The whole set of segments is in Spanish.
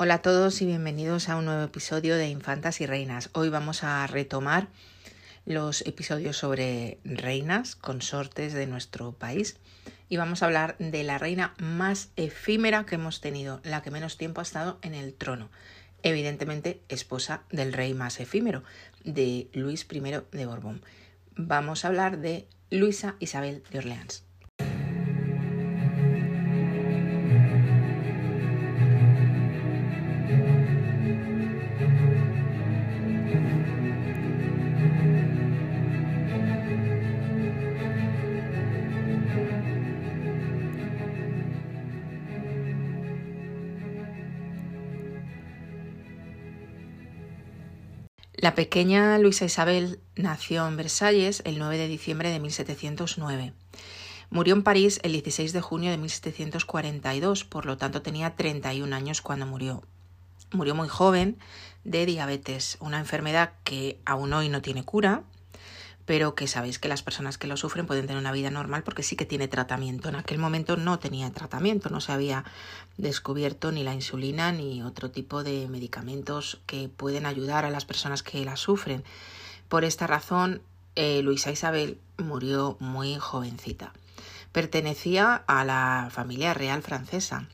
Hola a todos y bienvenidos a un nuevo episodio de Infantas y Reinas. Hoy vamos a retomar los episodios sobre reinas, consortes de nuestro país y vamos a hablar de la reina más efímera que hemos tenido, la que menos tiempo ha estado en el trono. Evidentemente, esposa del rey más efímero, de Luis I de Borbón. Vamos a hablar de Luisa Isabel de Orleans. La pequeña Luisa Isabel nació en Versalles el 9 de diciembre de 1709. Murió en París el 16 de junio de 1742, por lo tanto tenía 31 años cuando murió. Murió muy joven de diabetes, una enfermedad que aún hoy no tiene cura, pero que sabéis que las personas que lo sufren pueden tener una vida normal porque sí que tiene tratamiento. En aquel momento no tenía tratamiento, no se había descubierto ni la insulina ni otro tipo de medicamentos que pueden ayudar a las personas que la sufren. Por esta razón, eh, Luisa Isabel murió muy jovencita. Pertenecía a la familia real francesa.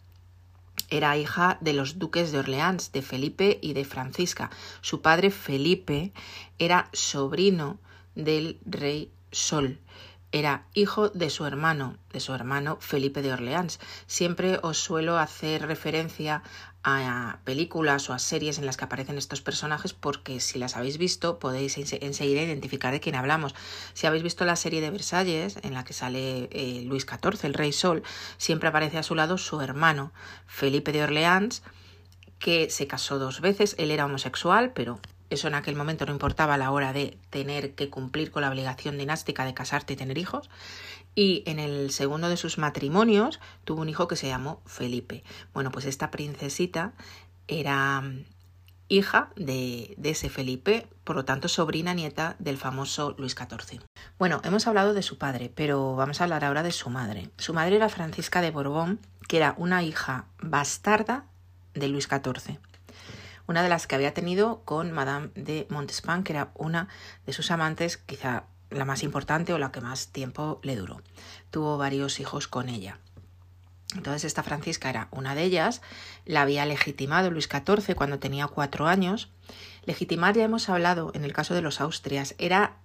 Era hija de los duques de Orleans, de Felipe y de Francisca. Su padre Felipe era sobrino del rey Sol. Era hijo de su hermano, de su hermano Felipe de Orleans. Siempre os suelo hacer referencia a películas o a series en las que aparecen estos personajes porque si las habéis visto podéis enseguida identificar de quién hablamos. Si habéis visto la serie de Versalles en la que sale eh, Luis XIV, el rey Sol, siempre aparece a su lado su hermano Felipe de Orleans que se casó dos veces. Él era homosexual, pero eso en aquel momento no importaba a la hora de tener que cumplir con la obligación dinástica de casarte y tener hijos. Y en el segundo de sus matrimonios tuvo un hijo que se llamó Felipe. Bueno, pues esta princesita era mm, hija de, de, ese Felipe, por lo tanto sobrina nieta del famoso Luis XIV. Bueno, hemos hablado de su padre, pero vamos a hablar ahora de su madre. Su madre era Francisca de Borbón, que era una hija bastarda de Luis XIV una de las que había tenido con Madame de Montespan, que era una de sus amantes, quizá la más importante o la que más tiempo le duró. Tuvo varios hijos con ella. Entonces esta Francisca era una de ellas, la había legitimado Luis XIV cuando tenía cuatro años. Legitimar ya hemos hablado en el caso de los Austrias, era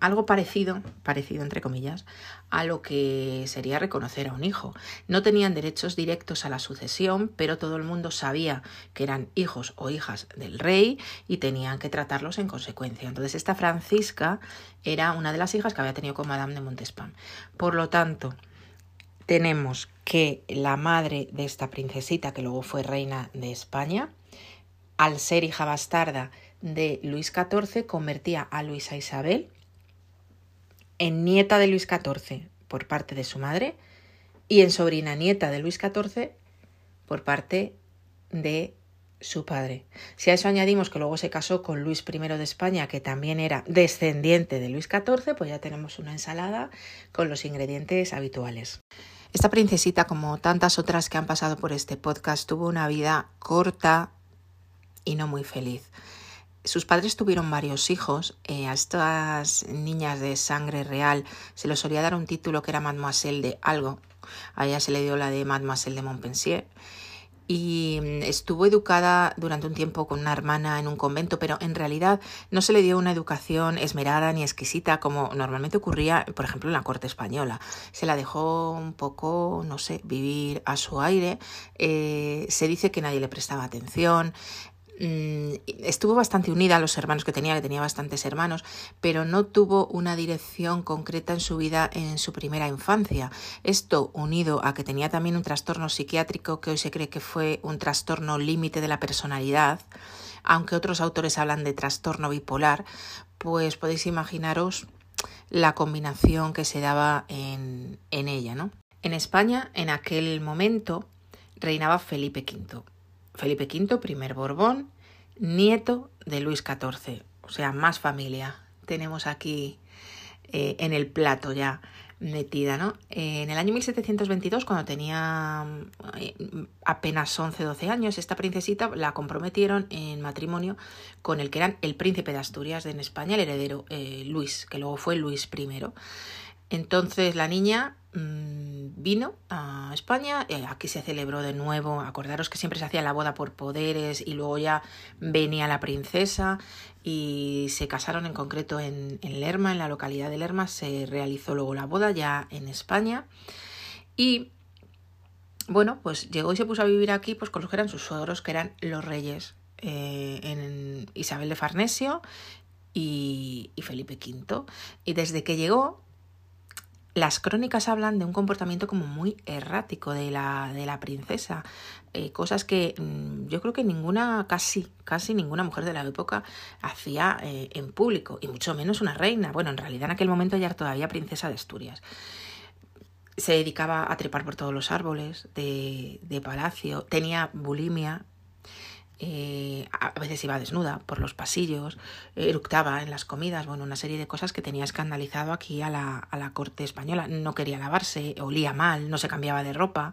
algo parecido, parecido entre comillas, a lo que sería reconocer a un hijo. No tenían derechos directos a la sucesión, pero todo el mundo sabía que eran hijos o hijas del rey y tenían que tratarlos en consecuencia. Entonces esta Francisca era una de las hijas que había tenido con Madame de Montespan. Por lo tanto, tenemos que la madre de esta princesita, que luego fue reina de España, al ser hija bastarda de Luis XIV, convertía a Luisa Isabel en nieta de Luis XIV por parte de su madre y en sobrina nieta de Luis XIV por parte de su padre. Si a eso añadimos que luego se casó con Luis I de España, que también era descendiente de Luis XIV, pues ya tenemos una ensalada con los ingredientes habituales. Esta princesita, como tantas otras que han pasado por este podcast, tuvo una vida corta y no muy feliz. Sus padres tuvieron varios hijos. Eh, a estas niñas de sangre real se les solía dar un título que era Mademoiselle de algo. A ella se le dio la de Mademoiselle de Montpensier. Y mm, estuvo educada durante un tiempo con una hermana en un convento, pero en realidad no se le dio una educación esmerada ni exquisita como normalmente ocurría, por ejemplo, en la corte española. Se la dejó un poco, no sé, vivir a su aire. Eh, se dice que nadie le prestaba atención. Mm, estuvo bastante unida a los hermanos que tenía, que tenía bastantes hermanos, pero no tuvo una dirección concreta en su vida en su primera infancia. Esto unido a que tenía también un trastorno psiquiátrico que hoy se cree que fue un trastorno límite de la personalidad, aunque otros autores hablan de trastorno bipolar, pues podéis imaginaros la combinación que se daba en, en ella, ¿no? En España, en aquel momento, reinaba Felipe V. Felipe V, primer Borbón, nieto de Luis XIV, o sea, más familia. Tenemos aquí eh, en el plato ya. metida, ¿no? En el año 1722, cuando tenía eh, apenas 11, 12 años, esta princesita la comprometieron en matrimonio con el que era el príncipe de Asturias en España, el heredero eh, Luis, que luego fue Luis I. Entonces la niña vino a España, eh, aquí se celebró de nuevo, acordaros que siempre se hacía la boda por poderes y luego ya venía la princesa y se casaron en concreto en, en Lerma, en la localidad de Lerma, se realizó luego la boda ya en España y bueno, pues llegó y se puso a vivir aquí pues con los que eran sus suegros, que eran los reyes, eh, en Isabel de Farnesio y, y Felipe V. Y desde que llegó, las crónicas hablan de un comportamiento como muy errático de la, de la princesa, eh, cosas que mm, yo creo que ninguna, casi, casi ninguna mujer de la época hacía eh, en público, y mucho menos una reina. Bueno, en realidad en aquel momento ya era todavía princesa de Asturias. Se dedicaba a trepar por todos los árboles de, de palacio, tenía bulimia, eh, a veces iba desnuda por los pasillos, eructaba en las comidas, bueno, una serie de cosas que tenía escandalizado aquí a la, a la corte española. No quería lavarse, olía mal, no se cambiaba de ropa.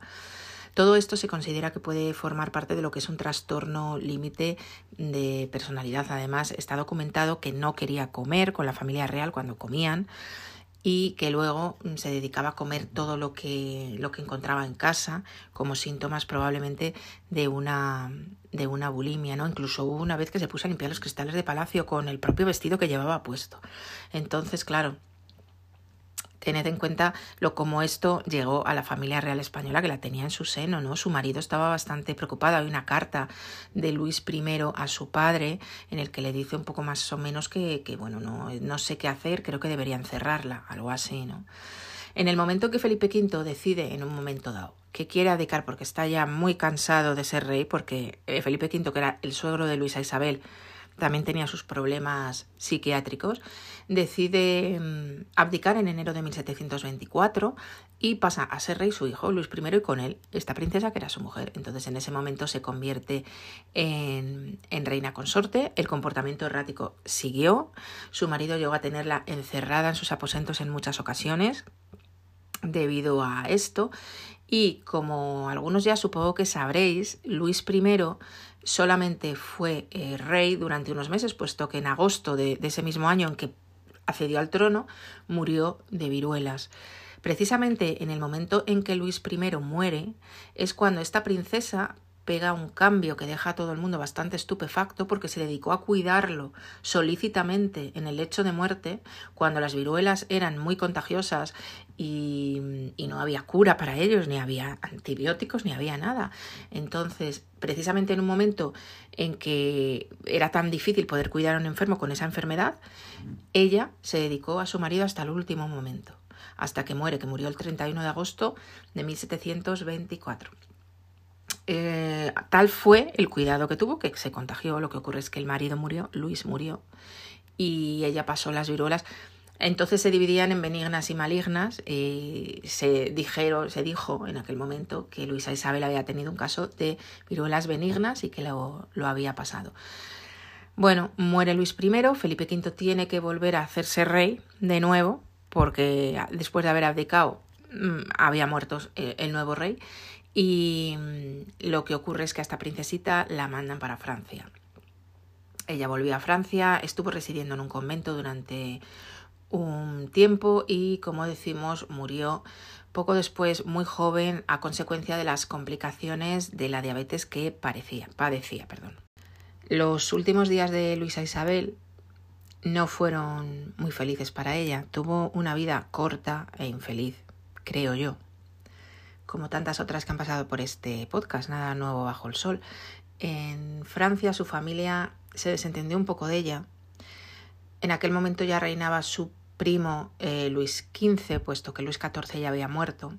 Todo esto se considera que puede formar parte de lo que es un trastorno límite de personalidad. Además, está documentado que no quería comer con la familia real cuando comían y que luego mm, se dedicaba a comer todo lo que, lo que encontraba en casa como síntomas probablemente de una, de una bulimia, ¿no? Incluso hubo una vez que se puso a limpiar los cristales de palacio con el propio vestido que llevaba puesto. Entonces, claro, tened en cuenta lo como esto llegó a la familia real española que la tenía en su seno, ¿no? Su marido estaba bastante preocupado. Hay una carta de Luis I a su padre en el que le dice un poco más o menos que, que bueno, no, no sé qué hacer, creo que debería encerrarla, algo así, ¿no? En el momento que Felipe V decide, en un momento dado, que quiere abdicar porque está ya muy cansado de ser rey, porque eh, Felipe V, que era el suegro de Luisa Isabel, también tenía sus problemas psiquiátricos, decide mm, abdicar en enero de 1724 y pasa a ser rey su hijo, Luis I, y con él esta princesa que era su mujer. Entonces en ese momento se convierte en, en reina consorte, el comportamiento errático siguió, su marido llegó a tenerla encerrada en sus aposentos en muchas ocasiones debido a esto y como algunos ya supongo que sabréis, Luis I solamente fue eh, rey durante unos meses, puesto que en agosto de, de ese mismo año en que accedió al trono, murió de viruelas. Precisamente en el momento en que Luis I muere es cuando esta princesa pega un cambio que deja a todo el mundo bastante estupefacto porque se dedicó a cuidarlo solícitamente en el lecho de muerte cuando las viruelas eran muy contagiosas y, y, no había cura para ellos, ni había antibióticos, ni había nada. Entonces, precisamente en un momento en que era tan difícil poder cuidar a un enfermo con esa enfermedad, ella se dedicó a su marido hasta el último momento, hasta que muere, que murió el 31 de agosto de 1724. Eh, tal fue el cuidado que tuvo que se contagió. Lo que ocurre es que el marido murió, Luis murió, y ella pasó las viruelas. Entonces se dividían en benignas y malignas. Y se, dijeron, se dijo en aquel momento que Luisa Isabel había tenido un caso de viruelas benignas y que lo, lo había pasado. Bueno, muere Luis I, Felipe V tiene que volver a hacerse rey de nuevo, porque después de haber abdicado mm, había muerto eh, el nuevo rey y mm, lo que ocurre es que a esta princesita la mandan para Francia. Ella volvió a Francia, estuvo residiendo en un convento durante un tiempo y, como decimos, murió poco después, muy joven, a consecuencia de las complicaciones de la diabetes que padecía. Perdón. Los últimos días de Luisa Isabel no fueron muy felices para ella. Tuvo una vida corta e infeliz, creo yo como tantas otras que han pasado por este podcast, nada nuevo bajo el sol. En Francia su familia se desentendió un poco de ella. En aquel momento ya reinaba su primo eh, Luis XV, puesto que Luis XIV ya había muerto.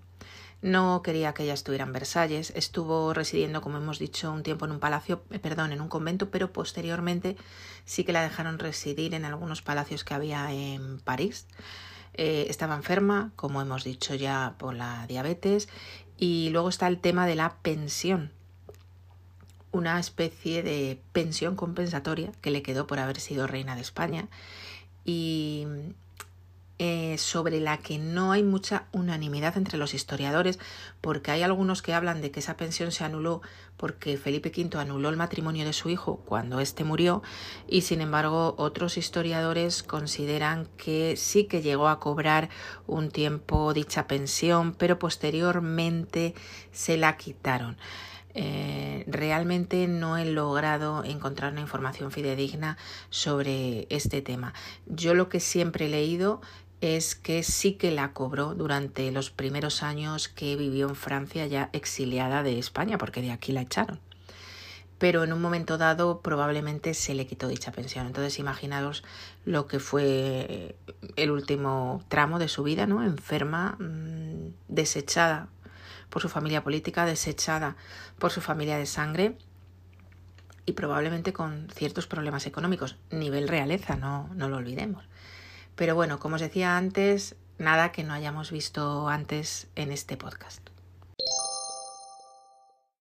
No quería que ella estuviera en Versalles, estuvo residiendo, como hemos dicho, un tiempo en un palacio, eh, perdón, en un convento, pero posteriormente sí que la dejaron residir en algunos palacios que había en París. Eh, estaba enferma, como hemos dicho ya, por la diabetes. Y luego está el tema de la pensión. Una especie de pensión compensatoria que le quedó por haber sido reina de España. Y eh, sobre la que no hay mucha unanimidad entre los historiadores, porque hay algunos que hablan de que esa pensión se anuló porque Felipe V anuló el matrimonio de su hijo cuando éste murió, y sin embargo otros historiadores consideran que sí que llegó a cobrar un tiempo dicha pensión, pero posteriormente se la quitaron. Eh, realmente no he logrado encontrar una información fidedigna sobre este tema. Yo lo que siempre he leído es que sí que la cobró durante los primeros años que vivió en Francia ya exiliada de España, porque de aquí la echaron. Pero en un momento dado probablemente se le quitó dicha pensión. Entonces imaginaros lo que fue el último tramo de su vida, ¿no? Enferma, mm, desechada por su familia política, desechada por su familia de sangre y probablemente con ciertos problemas económicos. Nivel realeza, no, no lo olvidemos. Pero bueno, como os decía antes, nada que no hayamos visto antes en este podcast.